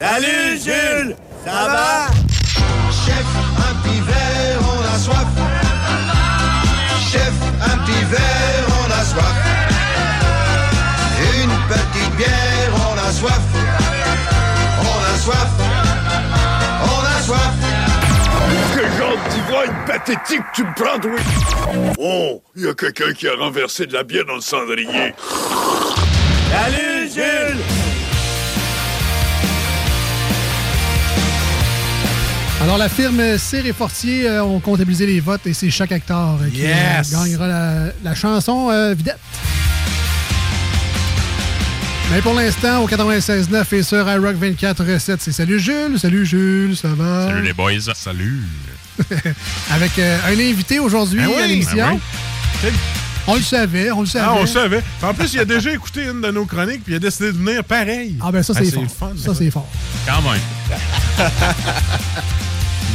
Salut Jules, ça va? Chef, un petit verre, on a soif. Chef, un petit verre, on a soif. Une petite bière, on a soif. On a soif. On a soif. Quel genre de d'ivrogne pathétique tu me prends, oui? Oh, il y a quelqu'un qui a renversé de la bière dans le cendrier. Salut Jules! Alors, la firme Cyr et Fortier euh, ont comptabilisé les votes et c'est chaque acteur euh, qui euh, gagnera la, la chanson euh, Vidette. Mais pour l'instant, au 96.9 et sur iRock 24.7, c'est Salut Jules. Salut Jules, ça va? Salut les boys. Salut. Avec euh, un invité aujourd'hui Ben oui, à l'émission. ben oui. On le savait, on le savait. Ah, on le savait. En plus, il a déjà écouté une de nos chroniques, puis il a décidé de venir pareil. Ah ben ça, c'est fort. fun. ça, c'est fort. Quand même.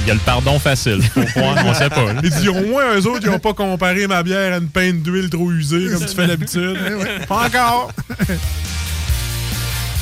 Il y a le pardon facile. Croire, on sait pas. là. Il dit au moins eux autres, ils n'ont pas comparé ma bière à une peinte d'huile trop usée, comme tu fais d'habitude. Pas encore.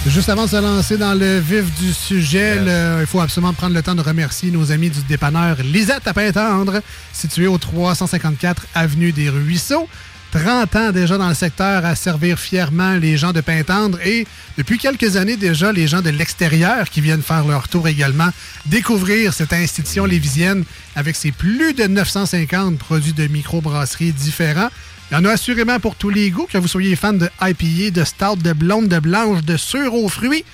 Juste avant de se lancer dans le vif du sujet, le- il faut absolument prendre le temps de remercier nos amis du dépanneur Lisette à Pintendre, situé au 354 Avenue des Ruisseaux. 30 ans déjà dans le secteur à servir fièrement les gens de Pintendre et depuis quelques années déjà, les gens de l'extérieur qui viennent faire leur tour également, découvrir cette institution lévisienne avec ses plus de 950 produits de microbrasserie différents. Il y en a assurément pour tous les goûts, que vous soyez fan de IPA, de stout, de blonde, de blanche, de sûre aux fruits.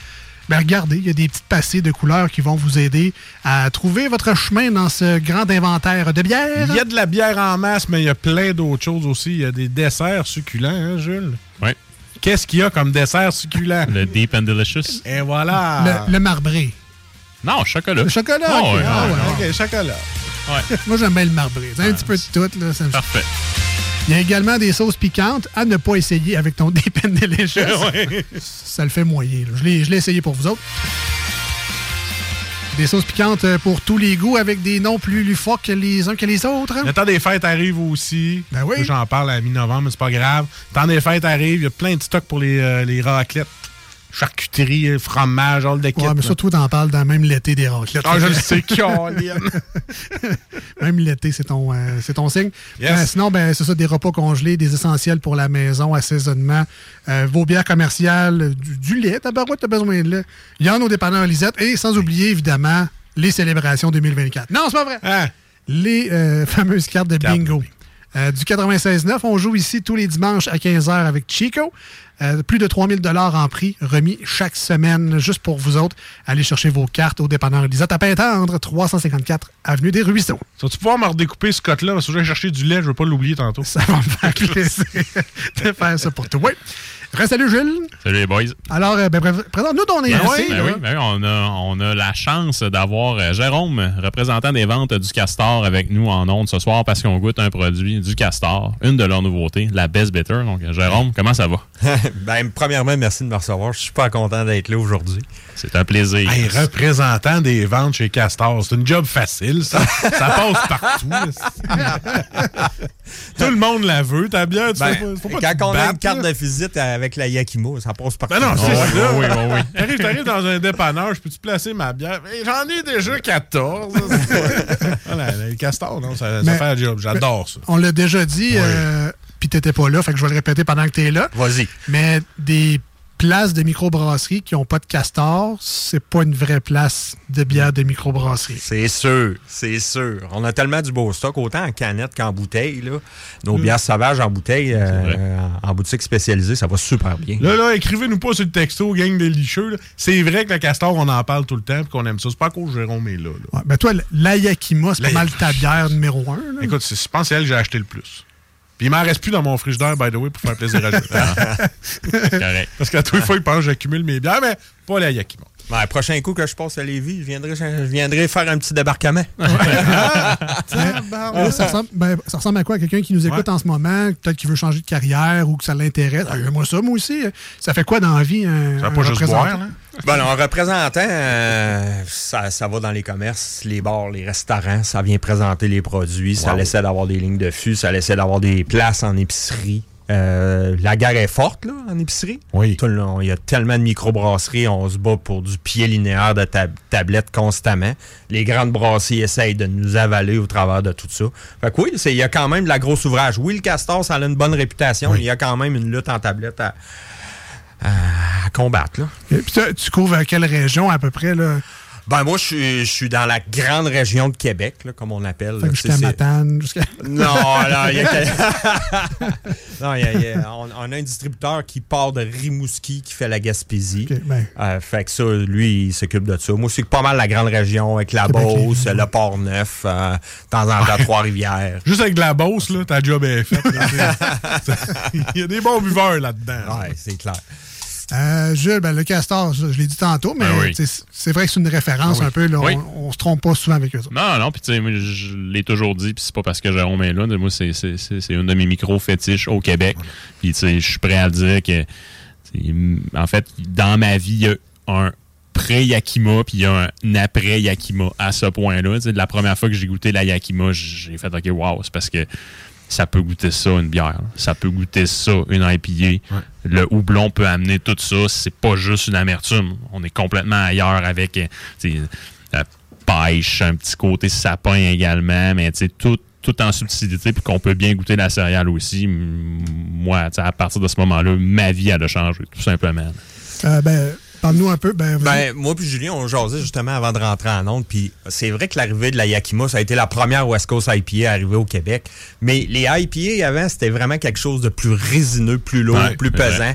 Ben regardez, il y a des petites passées de couleurs qui vont vous aider à trouver votre chemin dans ce grand inventaire de bières. Il y a de la bière en masse, mais il y a plein d'autres choses aussi. Il y a des desserts succulents, hein, Jules? Oui. Qu'est-ce qu'il y a comme dessert succulent? Le Deep and Delicious. Et voilà. Le, le marbré. Non, chocolat. Le chocolat, Ah ok. ouais, Ah ouais. OK, chocolat. Ouais. Moi, j'aime bien le marbré. C'est un petit peu de tout. Là, ça me- Parfait. Il y a également des sauces piquantes à ne pas essayer avec ton Deep and Delicious. Ouais. Ça le fait moyen. là. Je l'ai je l'ai essayé pour vous autres. Des sauces piquantes euh, pour tous les goûts avec des noms plus lufoques que les uns que les autres. Le temps des fêtes arrive aussi. Ben oui. J'en parle à mi-novembre, mais c'est pas grave. Le temps des fêtes arrive. Il y a plein de stocks pour les, euh, les raclettes. Charcuterie, fromage, all de kit. Ouais, mais surtout, t'en parles dans même l'été des raclettes. Ah, je le sais. Même l'été, c'est ton, euh, c'est ton signe. Yes. Euh, sinon, ben, c'est ça, des repas congelés, des essentiels pour la maison, assaisonnement, euh, vos bières commerciales, du, du lait, tabarouette, t'as besoin de lait. Il y en a au dépanneur Lisette. Et sans oublier, évidemment, les célébrations 2024. Non, c'est pas vrai! Hein? Les euh, fameuses Cartes de bingo. Euh, du 96.9, on joue ici tous les dimanches à 15h avec Chico. Euh, plus de 3000 dollars en prix remis chaque semaine juste pour vous autres. Allez chercher vos cartes au dépanneur Lisette à Pintendre, 354 Avenue des Ruisseaux. Vas-tu pouvoir me redécouper ce cote-là? Parce que je vais chercher du lait, je veux pas l'oublier tantôt. Ça va me faire plaisir de faire ça pour toi. Oui. Salut Jules. Salut les boys. Alors, euh, ben, présente-nous ton Ben invité. oui, ben oui, ben oui, on, a, on a la chance d'avoir euh, Jérôme, représentant des ventes du Castor, avec nous en ondes ce soir parce qu'on goûte un produit du Castor, une de leurs nouveautés, la Best Bitter. Donc, euh, Jérôme, comment ça va? ben, premièrement, merci de me recevoir. Je suis super content d'être là aujourd'hui. C'est un plaisir. Hey, représentant des ventes chez Castor, c'est une job facile, ça. ça passe partout. Tout le monde la veut, ta bière. Tu Ben, fais pas- faut pas que quand on a une carte là. de visite avec la Yakimo, ça passe partout. Ben non, c'est Ouais, ça. ouais, ouais, ouais. T'arrives, t'arrives dans un dépanneur, je peux-tu placer ma bière? J'en ai déjà 14. voilà, le castor, non, ça, ça Mais- fait un job. J'adore ça. On l'a déjà dit, euh, puis t'étais pas là, fait que je vais le répéter pendant que t'es là. Vas-y. Mais des places de microbrasserie qui n'ont pas de castor, c'est pas une vraie place de bière de microbrasserie. C'est sûr, c'est sûr. On a tellement du beau stock, autant en canette qu'en bouteille. Là. Nos Mm. bières sauvages en bouteille, euh, en en boutique spécialisée, ça va super bien. Là, là, écrivez-nous pas sur le texto, gang de licheux. C'est vrai que le castor, on en parle tout le temps et qu'on aime ça. C'est pas à cause que Jérôme est là. là. Ouais, ben toi, l'Ayakima, c'est pas mal ta bière numéro un. là. Écoute, c'est- je pense que c'est elle que j'ai acheté le plus. Puis il m'en reste plus dans mon frigidaire, by the way, pour faire plaisir à Jérôme. Correct. Parce qu'à tous les fois, il pense que j'accumule mes bières, mais pas la Yakima. Ouais, prochain coup que je passe à Lévis, je viendrai, je viendrai faire un petit débarquement. Là, ça, ressemble, ben, ça ressemble à quoi? Quelqu'un qui nous écoute Ouais. en ce moment, peut-être qui veut changer de carrière ou que ça l'intéresse. Ah, moi ça, moi aussi. Ça fait quoi dans la vie? Un, Ça va un pas juste représentant? boire, là? Bon, alors, en représentant, euh, ça, ça va dans les commerces, les bars, les restaurants, ça vient présenter les produits, ça Wow. essaie d'avoir des lignes de fût, ça essaie d'avoir des places en épicerie. Euh, la guerre est forte là, en épicerie. Oui. Tout le long, Il y a tellement de microbrasseries, on se bat pour du pied linéaire de tab- tablettes constamment. Les grandes brasseries essayent de nous avaler au travers de tout ça. Fait que oui, c'est- il y a quand même de la grosse ouvrage. Oui, le Castor, ça a une bonne réputation, Oui. mais il y a quand même une lutte en tablette à, à- à combattre. Là. Et puis tu couvres quelle région à peu près? Là? Ben moi, je suis, je suis dans la grande région de Québec, là, comme on appelle. Jusqu'à Matane, jusqu'à... Non, là, il y a... non, il y a- y a- on, on a un distributeur qui part de Rimouski qui fait la Gaspésie. Ok, ben. Euh, fait que ça, lui, il s'occupe de ça. Moi, c'est pas mal la grande région avec la Beauce, le Port-Neuf, euh, de temps en temps Trois-Rivières. Juste avec de la bosse, là, ta job est faite. Il y a des bons buveurs là-dedans. Ouais, c'est clair. Euh, Jules, ben, le castor, je, je l'ai dit tantôt, mais Ben oui. c'est vrai que c'est une référence Ah oui. un peu. Là, Oui. on, on se trompe pas souvent avec eux. autres. Non, non, puis tu sais, je l'ai toujours dit, puis c'est pas parce que Jérôme est là. Moi, c'est une de mes micros fétiches au Québec. Puis tu sais, je suis prêt à le dire que, en fait, dans ma vie, il y a un pré-Yakima, puis il y a un après-Yakima à ce point-là. La première fois que j'ai goûté la Yakima, j'ai fait, OK, wow, c'est parce que ça peut goûter ça, une bière. Ça peut goûter ça, une IPA. Le houblon peut amener tout ça. C'est pas juste une amertume. On est complètement ailleurs avec euh, la pêche, un petit côté sapin également, mais tu sais, tout, tout en subtilité, puis qu'on peut bien goûter la céréale aussi. Moi, à partir de ce moment-là, ma vie, elle a changé, tout simplement. Euh, ben, parle-nous un peu. Ben. Ben, moi puis Julien, on jasait justement avant de rentrer en onde. Puis c'est vrai que l'arrivée de la Yakima, ça a été la première West Coast IPA à arriver au Québec. Mais les IPA avant, c'était vraiment quelque chose de plus résineux, plus lourd, Ouais, plus vrai. pesant.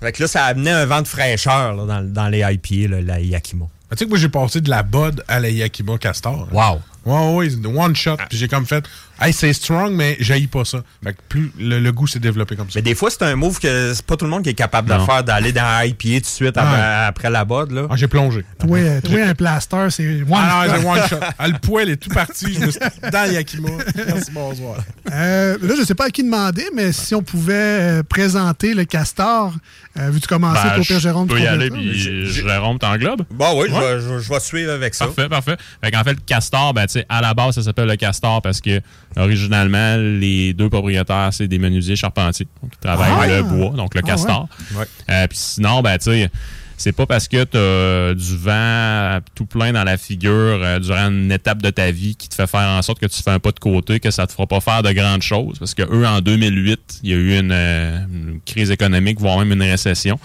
Fait que là, ça amenait un vent de fraîcheur là, dans, dans les IPA, là, la Yakima. Tu sais que moi, j'ai passé de la Bud à la Yakima Castor. Wow! Ouais, ouais, one shot. Puis j'ai comme fait, hey, c'est strong, mais j'haïs pas ça. Fait que plus le, le goût s'est développé comme ça. Mais des fois, c'est un move que c'est pas tout le monde qui est capable de faire, d'aller dans un IPA tout de suite après, après la bod. Là. Ah, j'ai plongé. Toi, euh, toi, un plaster, c'est one Ah non, shot. c'est one shot. Ah, le poêle est tout parti. Je me suis dans le Yakima. Merci, bonsoir. Euh, là, je sais pas à qui demander, mais si on pouvait euh, présenter le castor, euh, veux-tu commencer Ben, pour Jérôme? je peux tu y aller, puis Jérôme t'englobe. Bon, oui, je Ouais. vais- je, vais- je vais suivre avec ça. Parfait, parfait. Fait qu'en fait, le castor, ben, tu sais, à la base, ça s'appelle le castor parce que, originalement, les deux propriétaires, c'est des menuisiers charpentiers. Donc, ils travaillent Ah! le bois, donc le Ah, castor. ouais. Euh, Puis sinon, ben, tu sais, c'est pas parce que tu as du vent tout plein dans la figure euh, durant une étape de ta vie qui te fait faire en sorte que tu fais un pas de côté que ça te fera pas faire de grandes choses. Parce que eux, en 2008, il y a eu une, euh, une crise économique, voire même une récession.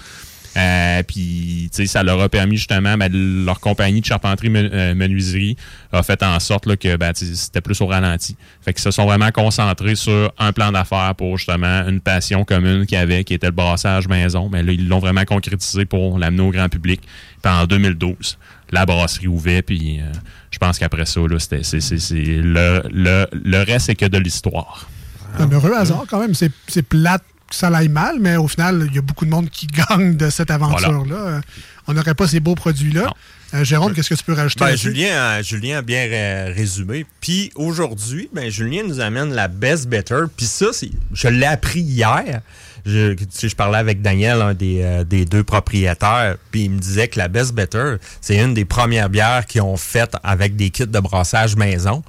Euh, puis, tu sais, ça leur a permis justement, ben, leur compagnie de charpenterie euh, menuiserie a fait en sorte là, que ben, c'était plus au ralenti. Fait qu'ils se sont vraiment concentrés sur un plan d'affaires pour justement une passion commune qu'ils avaient, qui était le brassage maison. Mais là, ils l'ont vraiment concrétisé pour l'amener au grand public. Puis en 2012, la brasserie ouvert, puis euh, je pense qu'après ça, là, c'était, c'est, c'est, le, le, le reste, c'est que de l'histoire. Un heureux hasard, quand même. C'est plate ça aille mal, mais au final, il y a beaucoup de monde qui gagne de cette aventure-là. Euh, On n'aurait pas ces beaux produits-là. Euh, Jérôme, qu'est-ce que tu peux rajouter Ben? Julien, a- Julien a bien ré- résumé. Puis aujourd'hui, ben, Julien nous amène la Best Better. Puis ça, je l'ai appris hier. Je, tu sais, je parlais avec Daniel, un des, euh, des deux propriétaires, puis il me disait que la Best Better, c'est une des premières bières qu'ils ont faites avec des kits de brassage maison.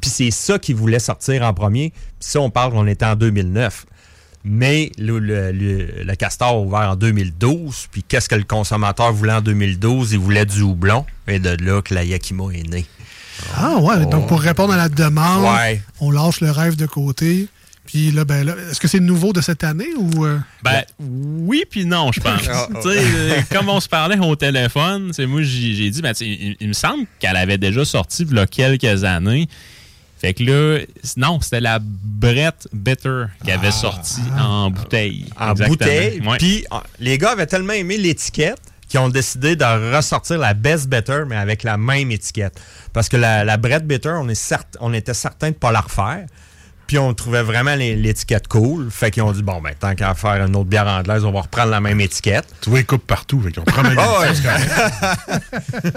Puis c'est ça qu'ils voulaient sortir en premier. Puis ça, on parle, on était en 2009. Mais le, le, le- le Castor a ouvert en 2012. Puis qu'est-ce que le consommateur voulait en 2012? Il voulait du houblon. Et de là que la Yakima est née. Ah ouais, donc pour répondre à la demande, Ouais. on lâche le rêve de côté, Puis là, ben, là, est-ce que c'est nouveau de cette année ou. euh, Ben, oui, puis non, je pense. Ah, ah. Tu sais, euh, comme on se parlait au téléphone, c'est moi, j'ai dit, ben, il, il me semble qu'elle avait déjà sorti il y a quelques années. Fait que là, non, c'était la Brett Bitter qui avait sorti en bouteille. en Exactement. bouteille. Puis euh, les gars avaient tellement aimé l'étiquette qu'ils ont décidé de ressortir la Best Better, mais avec la même étiquette. Parce que la, la Brett Bitter, on, est cert- on était certain de ne pas la refaire. Puis on trouvait vraiment les- l'étiquette cool. Fait qu'ils ont dit, bon, ben, tant qu'à faire une autre bière anglaise, on va reprendre la même étiquette. Tu vois, ils coupent partout. Fait qu'ils ont promené Ah ouais. ça, c'est correct.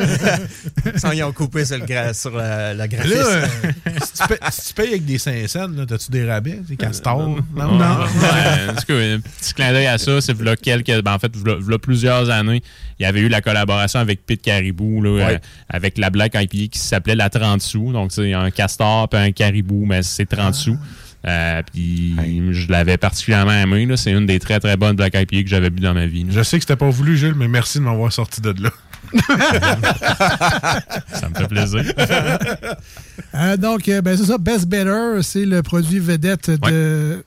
Sans ils ont coupé sur le, gra- sur le, le Là, euh, si, tu payes, si tu payes avec des 5 cents, là, t'as-tu des rabais? Des castors? non? Ouais, ouais, cas, un petit clin d'œil à ça, c'est v'là quelques. ben, en fait, v'là, v'là plusieurs années, il y avait eu la collaboration avec Pete Caribou, là, Ouais. euh, avec la Black IPA qui s'appelait la 30 sous. Donc, c'est un castor puis un caribou, mais c'est 30 sous. Euh, puis je l'avais particulièrement aimé. là. C'est une des très très bonnes Black IPA que j'avais bu dans ma vie. là. Je sais que c'était pas voulu, Jules, mais merci de m'avoir sorti de là. Ça me fait plaisir. euh, donc, euh, ben, c'est ça. Best Better, c'est le produit vedette de.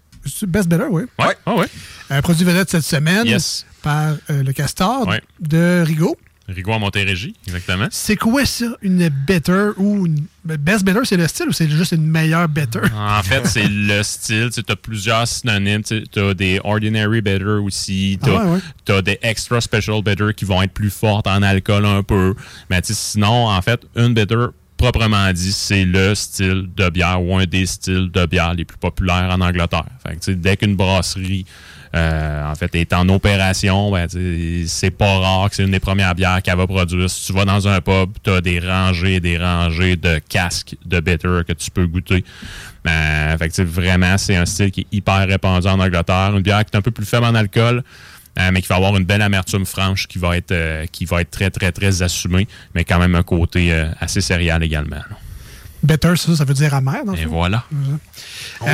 Best Better, oui. Ouais, ouais, ouais. Un produit vedette cette semaine Yes. par euh, le Castor Ouais. de Rigaud. À Montérégie, exactement. C'est quoi ça, une better ou une. Best better, c'est le style ou c'est juste une meilleure better? En fait, c'est le style. Tu as plusieurs synonymes. Tu as des ordinary bitter aussi. Tu Ah ouais, ouais. des extra special bitter qui vont être plus fortes en alcool un peu. Mais sinon, en fait, une bitter, proprement dit, c'est le style de bière ou un des styles de bière les plus populaires en Angleterre. Fait que, tu sais, dès qu'une brasserie euh, en fait, est en opération, ben, c'est pas rare que c'est une des premières bières qu'elle va produire. Si tu vas dans un pub, tu as des rangées et des rangées de casques de bitter que tu peux goûter. Euh, fait que, vraiment, c'est un style qui est hyper répandu en Angleterre. Une bière qui est un peu plus faible en alcool, euh, mais qui va avoir une belle amertume franche qui va être, euh, qui va être très, très, très assumée, mais quand même un côté assez céréal également. Better, ça, ça veut dire amer, dans Et voilà. On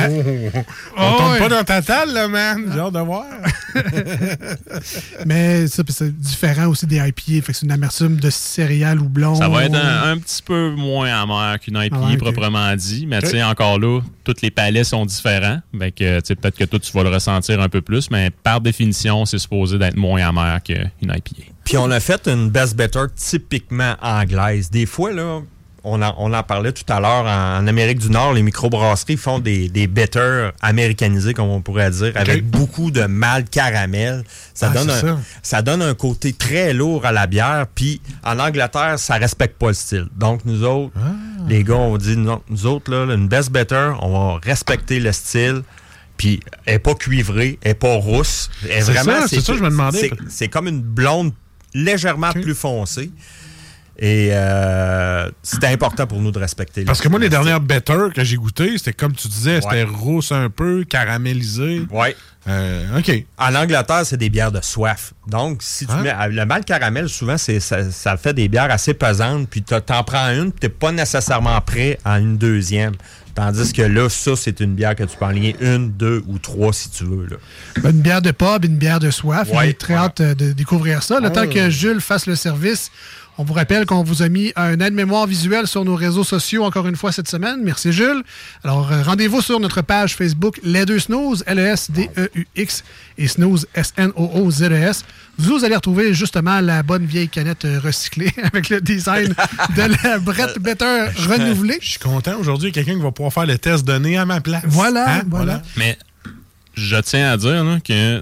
Oh, tombe ouais. pas dans ta table, là, man. J'ai hâte de voir. Mais ça, c'est différent aussi des IPA. Fait que c'est une amertume de céréales ou blond. Ça va être un, un petit peu moins amer qu'une IPA Ah ok. proprement dit, mais tu sais, encore là, tous les palais sont différents. Fait que, tu sais, peut-être que toi, tu vas le ressentir un peu plus, mais par définition, c'est supposé d'être moins amer qu'une IPA. Puis on a fait une Best Better typiquement anglaise. Des fois, là, on en, on en parlait tout à l'heure, en, en Amérique du Nord, les microbrasseries font des, des better américanisés, comme on pourrait dire, avec beaucoup de malt caramel. Ça, Ah, donne c'est un, ça. ça donne un côté très lourd à la bière. Puis en Angleterre, ça respecte pas le style. Donc nous autres, Ah. les gars, on dit, non, nous autres, là, une Best Better, on va respecter le style. Puis elle est pas cuivrée, elle est pas rousse. Elle est C'est vraiment, ça, c'est ça que je me demandais. c'est- c'est comme une blonde légèrement plus foncée. Et euh, c'était important pour nous de respecter. Parce que moi, les le dernières better que j'ai goûtées, c'était comme tu disais, c'était Ouais. rousse un peu, caramélisé. Ouais. Euh, OK. En Angleterre, c'est des bières de soif. Donc, si tu Hein? mets le mal caramel, souvent, c'est ça, ça fait des bières assez pesantes. Puis t'en prends une, puis t'es pas nécessairement prêt à une deuxième. Tandis que là, ça, c'est une bière que tu peux en ligner une, deux ou trois si tu veux. Là. Ben, Une bière de pub, une bière de soif. Ouais, J'ai très voilà. hâte de découvrir ça. Le Oh. temps que Jules fasse le service, on vous rappelle qu'on vous a mis un aide-mémoire visuel sur nos réseaux sociaux encore une fois cette semaine. Merci Jules. Alors, euh, rendez-vous sur notre page Facebook Les Deux Snooze, L-E-S-D-E-U-X et Snooze, S-N-O-O-Z-E-S. Vous allez retrouver justement la bonne vieille canette euh, recyclée avec le design de la Brett Better renouvelée. Je suis content. Aujourd'hui, il y a quelqu'un qui va pouvoir faire le test de nez à ma place. Voilà, Hein? voilà. Mais je tiens à dire là, que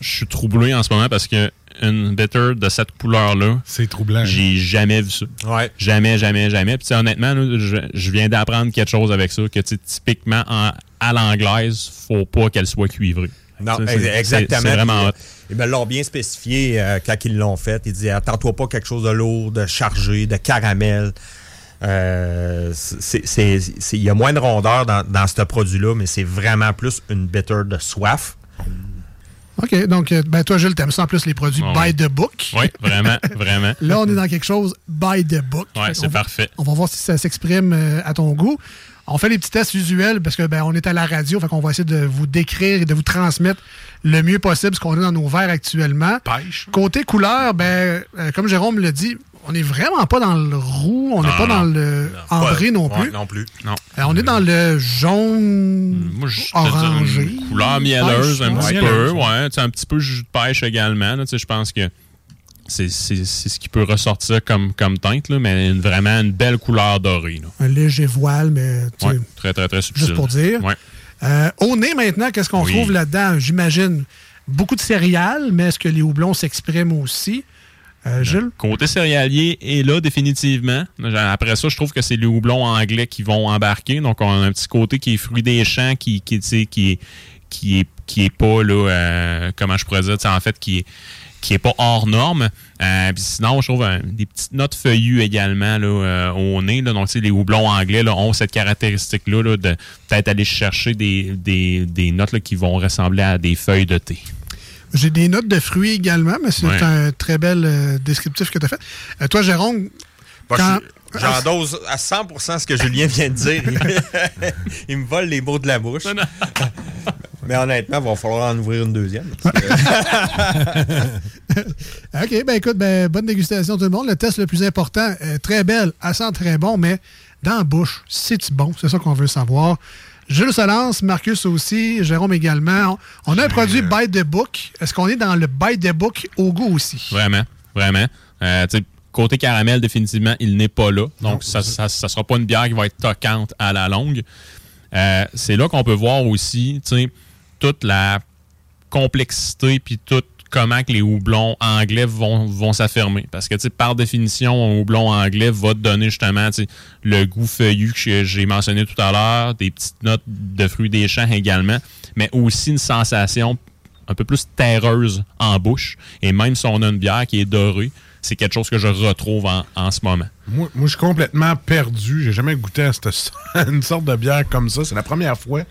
Je suis troublé en ce moment parce que une bitter de cette couleur-là, c'est troublant. J'ai jamais vu ça. Ouais. Jamais, jamais, jamais. Puis honnêtement, là, je, je viens d'apprendre quelque chose avec ça, que tu sais, typiquement en- à l'anglaise, faut pas qu'elle soit cuivrée. Non, exactement. C'est vraiment hot. Puis, Ils me l'ont bien spécifié euh, quand ils l'ont fait. Ils disaient attends-toi pas quelque chose de lourd, de chargé, de caramel. Euh, Il y a moins de rondeur dans, dans ce produit-là, mais c'est vraiment plus une bitter de soif. OK, donc, euh, ben, toi, Jules, t'aimes ça en plus les produits Oh, by oui. the book. Oui, vraiment, vraiment. Là, on est dans quelque chose by the book. Ouais, Fait c'est va- parfait. On va voir si ça s'exprime euh, à ton goût. On fait les petits tests usuels parce que ben, on est à la radio, fait qu'on va essayer de vous décrire et de vous transmettre le mieux possible ce qu'on a dans nos verres actuellement. Pêche. Côté couleur, ben, euh, comme Jérôme l'a dit, on n'est vraiment pas dans le roux, on n'est Non, pas non. dans le ambré non plus. Ouais, non plus. Non. Euh, on est dans le jaune Moi, je te orangé. une couleur mielleuse un petit peu, ouais. Un petit peu jus de pêche également. là. Tu sais, Je pense que c'est c'est- c'est ce qui peut ressortir comme, comme teinte, là, mais une- vraiment une belle couleur dorée. là. Un léger voile, mais tu sais, Ouais, très, très, très subtil. juste pour dire. Ouais. Euh, au nez, maintenant, qu'est-ce qu'on Oui. trouve là-dedans? J'imagine beaucoup de céréales, mais est-ce que les houblons s'expriment aussi? Euh, Jules? Côté céréalier est là définitivement. Après ça, je trouve que c'est les houblons anglais qui vont embarquer. Donc, on a un petit côté qui est fruit des champs, qui, qui, tu sais, qui, est, qui, est, qui est pas, là, euh, comment je pourrais dire, en fait, qui est, qui est pas hors norme. Euh, puis sinon, je trouve euh, des petites notes feuillues également là, euh, au nez. Là. Donc, tu sais, les houblons anglais là, ont cette caractéristique-là là, de peut-être aller chercher des, des, des notes là, qui vont ressembler à des feuilles de thé. J'ai des notes de fruits également, mais c'est Ouais. un très bel euh, descriptif que tu as fait. Euh, toi, Jérôme, quand... je- J'endose à 100% ce que Julien vient de dire. il me vole les mots de la bouche. Mais honnêtement, il va falloir en ouvrir une deuxième. OK, ben écoute, ben, bonne dégustation tout le monde. Le test le plus important, euh, très belle, elle sent très bon, mais dans la bouche, c'est-tu bon? C'est ça qu'on veut savoir. Jules se lance, Marcus aussi, Jérôme également. On a un produit by the book. Est-ce qu'on est dans le by the book au goût aussi? Vraiment, vraiment. Euh, côté caramel, définitivement, il n'est pas là. Donc, ça ne sera pas une bière qui va être toquante à la longue. Euh, c'est là qu'on peut voir aussi toute la complexité puis tout comment que les houblons anglais vont, vont s'affirmer. Parce que, par définition, un houblon anglais va te donner justement le goût feuillu que j'ai mentionné tout à l'heure, des petites notes de fruits des champs également, mais aussi une sensation un peu plus terreuse en bouche. Et même si on a une bière qui est dorée, c'est quelque chose que je retrouve en, en ce moment. Moi, moi, je suis complètement perdu. J'ai jamais goûté à cette- une sorte de bière comme ça. C'est la première fois.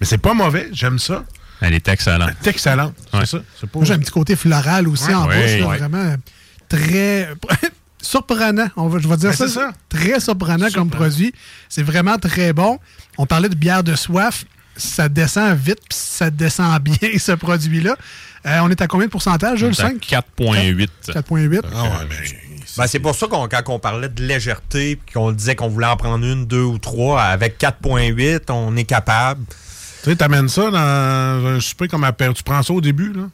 Mais c'est pas mauvais. J'aime ça. Elle est excellente. C'est excellent. Ouais. C'est ça. C'est pas... Moi, j'ai un petit côté floral aussi Ouais. en Ouais. bouche, là, Ouais. vraiment euh, très surprenant. On va, je vais dire Ben, ça. Très surprenant, comme produit. C'est vraiment très bon. On parlait de bière de soif. Ça descend vite, puis ça descend bien, ce produit-là. Euh, on est à combien de pourcentage, Jules? C'est à 5? 4,8. 4,8. Ah ouais, ben, Ben, c'est pour ça qu'on, quand on parlait de légèreté, puis qu'on disait qu'on voulait en prendre une, deux ou trois, avec 4.8, on est capable. Tu sais, t'amènes ça dans un souper comme à. Tu prends ça au début, là.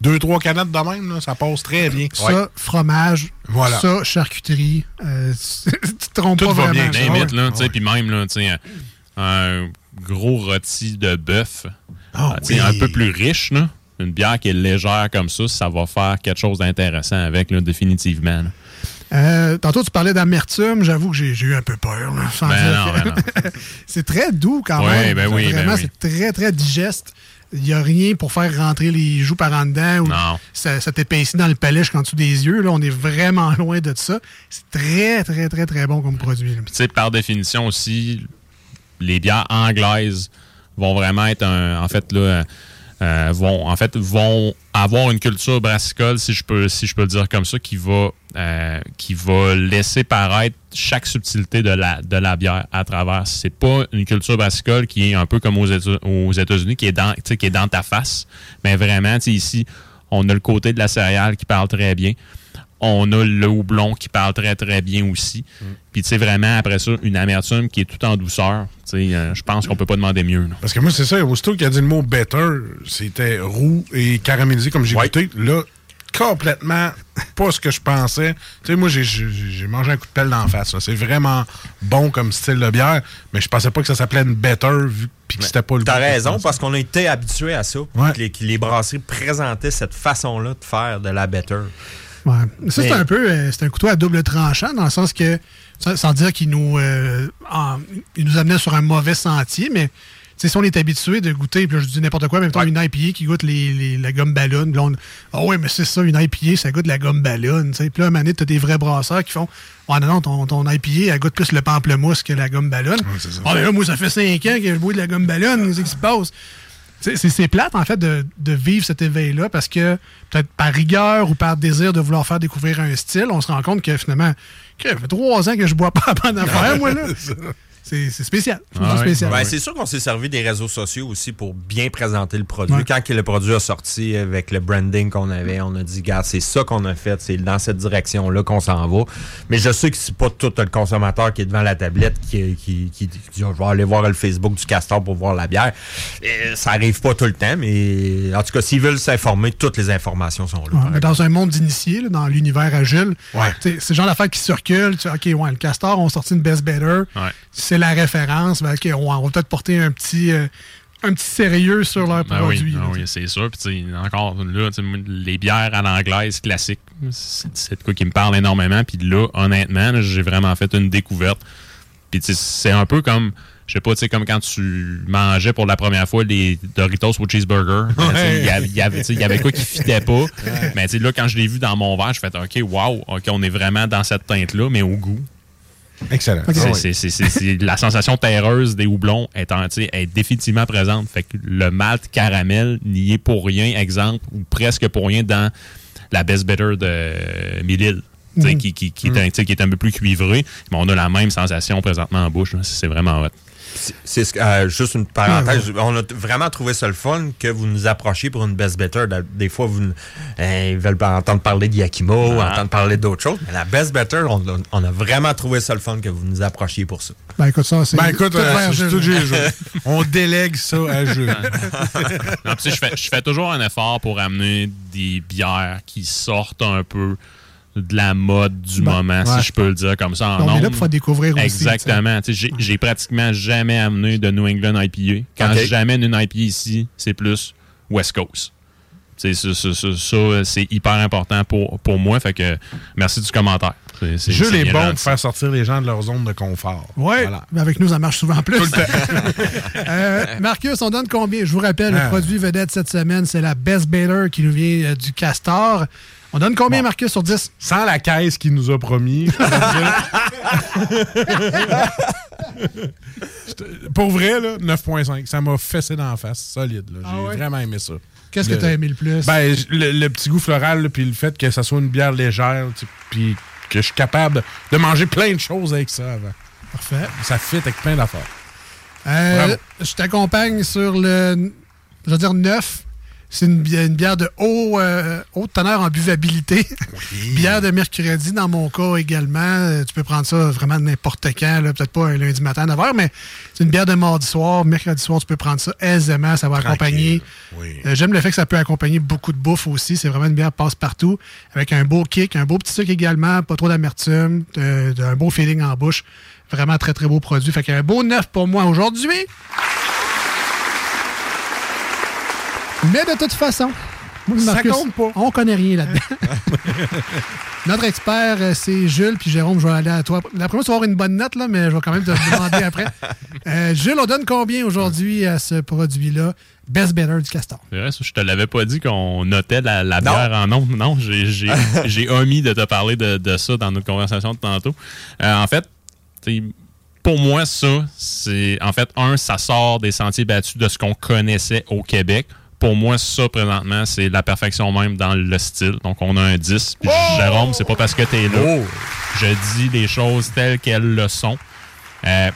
Deux, trois canettes de même, là, ça passe très bien. Ça, fromage. Voilà. Ça, charcuterie. Euh, tu te trompes Tout pas va vraiment. bien. Ah Limite, là, tu sais, Ouais. puis même, là, tu sais, un, un gros rôti de bœuf, Ah tu sais, oui. un peu plus riche, là. Une bière qui est légère comme ça, ça va faire quelque chose d'intéressant avec, là, définitivement. là. Euh, tantôt, tu parlais d'amertume. J'avoue que j'ai eu un peu peur. Ben ben c'est très doux quand Ouais, même. ben oui, Vraiment, ben oui. c'est très, très digeste. Il n'y a rien pour faire rentrer les joues par en dedans ou Non. ça, ça t'épaissit dans le palais jusqu'en dessous des yeux. Là, on est vraiment loin de ça. C'est très, très, très, très bon comme produit. tu sais, par définition aussi, les bières anglaises vont vraiment être un, en fait là, euh, vont en fait vont avoir une culture brassicole, si je peux si je peux le dire comme ça, qui va euh, qui va laisser paraître chaque subtilité de la de la bière à travers. C'est pas une culture brassicole qui est un peu comme aux aux États-Unis, qui est dans qui est dans ta face, mais vraiment, ici, on a le côté de la céréale qui parle très bien. On a le houblon qui parle très, très bien aussi. Puis, tu sais, vraiment, après ça, une amertume qui est tout en douceur. Tu sais, euh, je pense qu'on peut pas demander mieux. là. Parce que moi, c'est ça. Aussitôt qu'il a dit le mot better, c'était roux et caramélisé comme j'ai Ouais. goûté. Là, complètement pas ce que je pensais. Tu sais, moi, j'ai- mangé un coup de pelle d'en face. C'est vraiment bon comme style de bière, mais je pensais pas que ça s'appelait une better vu puis que c'était pas le T'as raison, parce qu'on a été habitué à ça. Ouais. Que, les, que les brasseries présentaient cette façon-là de faire de la better. Ouais. Ça, c'est un peu euh, c'est un couteau à double tranchant, dans le sens que, sans, dire qu'il nous, euh, en- il nous amenait sur un mauvais sentier, mais si on est habitué de goûter, puis je dis n'importe quoi, même temps, une IPA qui goûte les, les- la gomme ballon, on- ah ouais, mais c'est ça, une IPA, ça goûte la gomme ballon. Puis là, à un moment donné, t'as des vrais brasseurs qui font, ouais, non, non, ton, ton IPA, elle goûte plus le pamplemousse que la gomme ballon. Ah, mais là, moi, ça fait 5 ans que je bois de la gomme ballon, qu'est-ce qui se passe? C'est- plate, en fait, de, vivre cet éveil-là parce que, peut-être par rigueur ou par désir de vouloir faire découvrir un style, on se rend compte que finalement, que ça fait trois ans que je bois pas à bonne affaire, moi, là. C'est spécial. Ça spécial. Ben, c'est sûr qu'on s'est servi des réseaux sociaux aussi pour bien présenter le produit. Ouais. Quand que le produit a sorti avec le branding qu'on avait, on a dit, gars, c'est ça qu'on a fait, c'est dans cette direction-là qu'on s'en va. Mais je sais que c'est pas tout le consommateur qui est devant la tablette qui, qui, qui, qui dit, je vais aller voir le Facebook du Castor pour voir la bière. Et ça arrive pas tout le temps, mais en tout cas, s'ils veulent s'informer, toutes les informations sont là. Ouais, mais dans un monde d'initiés, dans l'univers agile, c'est genre d'affaires qui circulent. Tu OK, ouais, le Castor ont sorti une Best Better. C'est la référence. Ben, on va peut-être porter un petit, euh, un petit sérieux sur leur Ben produit. oui, ben oui, c'est sûr. Puis, encore là, les bières à l'anglaise classiques, c'est de quoi qui me parle énormément. Puis là, honnêtement, j'ai vraiment fait une découverte. Puis, c'est un peu comme, je sais pas, tu sais, comme quand tu mangeais pour la première fois les Doritos au cheeseburger. Ben, Il y avait- y y quoi qui fitait pas. Mais, là, quand je l'ai vu dans mon verre, je fais, OK, wow, OK, on est vraiment dans cette teinte-là, mais au goût. Excellent. C'est- Ah c'est- la sensation terreuse des houblons est, en- est définitivement présente. Fait que le malt caramel n'y est pour rien, exemple, ou presque pour rien dans la Best Better de Mille tu Mhm. qui, qui, qui, est un, qui est un peu plus cuivré. Mais on a la même sensation présentement en bouche. C'est vraiment hot. C'est- euh, juste une parenthèse. On a vraiment trouvé ça le fun que vous nous approchiez pour une Best Better. Des fois, vous, euh, ils veulent pas entendre parler de Yakimo, Ah. entendre parler d'autres choses. Mais la Best Better, on, a- on a vraiment trouvé ça le fun que vous nous approchiez pour ça. Ben écoute, ça, c'est. Ben écoute, tout euh, tout. On délègue ça à jeu. Non, fais, je fais toujours un effort pour amener des bières qui sortent un peu de la mode du Ben, moment, ouais. si je peux le dire comme ça en On est là pour faire découvrir aussi, Exactement. Tu sais, J'ai pratiquement jamais amené de New England IPA. Quand Ok. j'amène une IPA ici, c'est plus West Coast. Ça, c'est hyper important pour, pour moi. Fait que merci du commentaire. C'est- c'est- Jules c'est est bien bon gentil. pour faire sortir les gens de leur zone de confort. Oui, Voilà. mais avec nous, ça marche souvent plus. Tout le temps. Euh, Marcus, on donne combien? Je vous rappelle, Ah. le produit vedette cette semaine, c'est la Best Baylor qui nous vient euh, du Castor. On donne combien, Marcus, sur 10? Sans la caisse qu'il nous a promis. Pour vrai, là, 9.5. Ça m'a fessé dans la face. Solide. J'ai Ah ouais? vraiment aimé ça. Qu'est-ce que Le- t'as aimé le plus? Ben, le, le petit goût floral, puis le fait que ça soit une bière légère, tu puis que je suis capable de manger plein de choses avec ça avant. Parfait. Ça fit avec plein d'affaires. Euh, je t'accompagne sur le, je veux dire, 9. C'est une, une bière de haut, euh, haute teneur en buvabilité. bière de mercredi dans mon cas également. Euh, Tu peux prendre ça vraiment n'importe quand, là, peut-être pas un lundi matin à 9h, mais c'est une bière de mardi soir. Mercredi soir, tu peux prendre ça aisément. Ça va accompagner. Euh, J'aime le fait que ça peut accompagner beaucoup de bouffe aussi. C'est vraiment une bière passe-partout avec un beau kick, un beau petit sucre également, pas trop d'amertume, un beau feeling en bouche. Vraiment très, très beau produit. Fait qu'un beau neuf pour moi aujourd'hui. Mais de toute façon, Ça compte pas. on connaît rien là-dedans. Notre expert, euh, c'est Jules, puis Jérôme, je vais aller à toi. D'après moi, tu vas avoir une bonne note, là, mais je vais quand même te demander après. Euh, Jules, on donne combien aujourd'hui à ce produit-là? Best Better du Castor. C'est vrai, ça, je te l'avais pas dit qu'on notait la, la bière en ondes. Non, j'ai- omis de te parler de, de ça dans notre conversation de tantôt. Euh, en fait, pour moi, ça, c'est. En fait, un, ça sort des sentiers battus de ce qu'on connaissait au Québec. Pour moi, ça, présentement, c'est la perfection même dans le style. Donc, on a un 10. Puis, Jérôme, c'est pas parce que t'es là. Je dis les choses telles qu'elles le sont. Euh,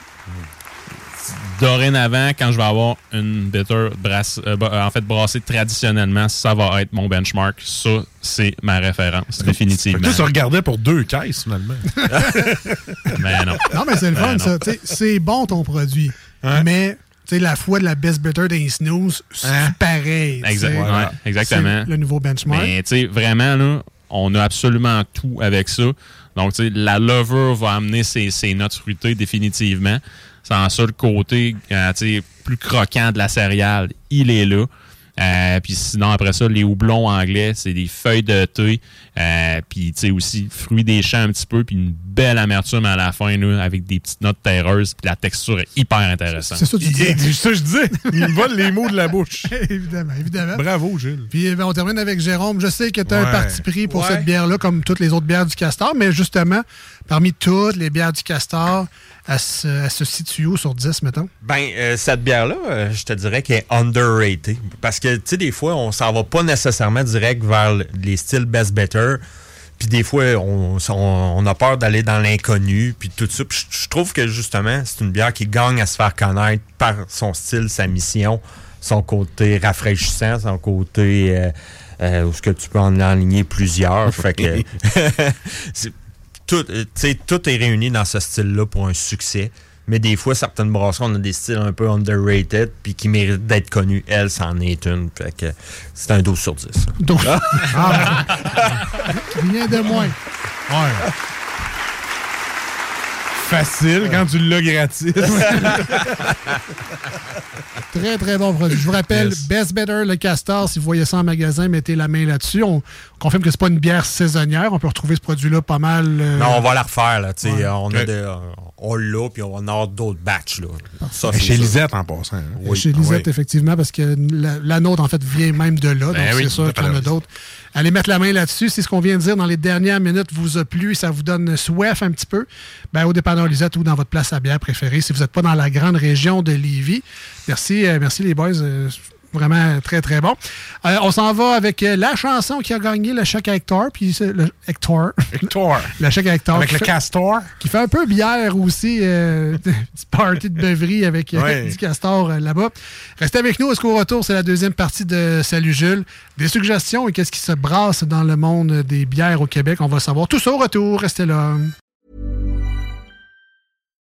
dorénavant, quand je vais avoir une bitter brasse, euh, bah, en fait brassée traditionnellement, ça va être mon benchmark. Ça, c'est ma référence, définitivement. tu regardais pour deux caisses, finalement. Mais non. Non, mais c'est le fun, Ben non. ça. C'est bon ton produit. Mais Tu sais, la foi de la best better des snooze, c'est Hein? pareil. sais. ouais, exactement. C'est le nouveau benchmark. Mais tu sais, vraiment, là, on a absolument tout avec ça. Donc, tu sais, la lover va amener ses, ses notes fruitées définitivement. Sans ça, le côté euh, tu sais, plus croquant de la céréale, il est là. Euh, puis sinon, après ça, les houblons anglais, c'est des feuilles de thé. Euh, puis, tu sais, aussi, fruits des champs un petit peu. Puis une belle amertume à la fin, là, avec des petites notes terreuses. Puis la texture est hyper intéressante. C'est ça que tu disais. C'est ça que je disais. Il me vole les mots de la bouche. évidemment, évidemment. Bravo, Gilles. Puis eh ben, on termine avec Jérôme. Je sais que tu as un parti pris pour Ouais. cette bière-là, comme toutes les autres bières du Castor, mais justement, parmi toutes les bières du Castor, elle se situe où sur 10, mettons? Ben, euh, cette bière-là, euh, je te dirais qu'elle est underrated. Parce que, tu sais, des fois, on s'en va pas nécessairement direct vers le- les styles best better. Puis des fois, on, on- on a peur d'aller dans l'inconnu, puis tout ça. Puis je, je trouve que, justement, c'est une bière qui gagne à se faire connaître par son style, sa mission, son côté rafraîchissant, son côté... Euh, euh, où ce que tu peux en aligner plusieurs. fait que... tout, euh, tu sais, tout est réuni dans ce style-là pour un succès. Mais des fois, certaines brasseries, on a des styles un peu underrated puis qui méritent d'être connus. Elle, c'en est une. Fait que c'est un 12 sur 10. Donc, Ah, rien de moins. Ouais. Facile quand tu l'as gratis. Très, très bon produit. Je vous rappelle, Yes. Best Better, le Castor, si vous voyez ça en magasin, mettez la main là-dessus. On confirme que c'est pas une bière saisonnière. On peut retrouver ce produit-là pas mal. euh, Non, on va la refaire. Là, tu sais, Ouais. On, a on l'a, puis on va en avoir d'autres batchs. Là. Ça, Chez ça. Lisette, en passant. hein. Oui. Chez Lisette, oui. effectivement, parce que la, la nôtre, en fait, vient même de là. donc, Ben oui, c'est sûr qu'il y en a d'autres. Allez mettre la main là-dessus. Si ce qu'on vient de dire dans les dernières minutes vous a plu, ça vous donne soif un petit peu, ben, au dépanneur Lisette ou dans votre place à bière préférée, si vous n'êtes pas dans la grande région de Lévis. Merci, euh, merci les boys. euh, Vraiment très, très bon. Euh, on s'en va avec la chanson qui a gagné le chèque à Hector. Puis le Hector. Hector. le chèque à Hector. Avec le fait- castor. qui fait un peu bière aussi, euh, petite party de beuverie avec Ouais. du castor euh, là-bas. Restez avec nous, est-ce qu'au retour, c'est la deuxième partie de Salut Jules. Des suggestions et qu'est-ce qui se brasse dans le monde des bières au Québec, on va savoir tout ça au retour. Restez là.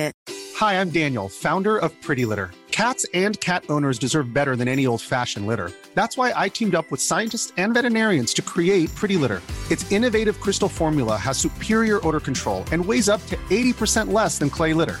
Market. Hi, I'm Daniel, founder of Pretty Litter. Cats and cat owners deserve better than any old fashioned litter. That's why I teamed up with scientists and veterinarians to create Pretty Litter. Its innovative crystal formula has superior odor control and weighs up to 80% less than clay litter.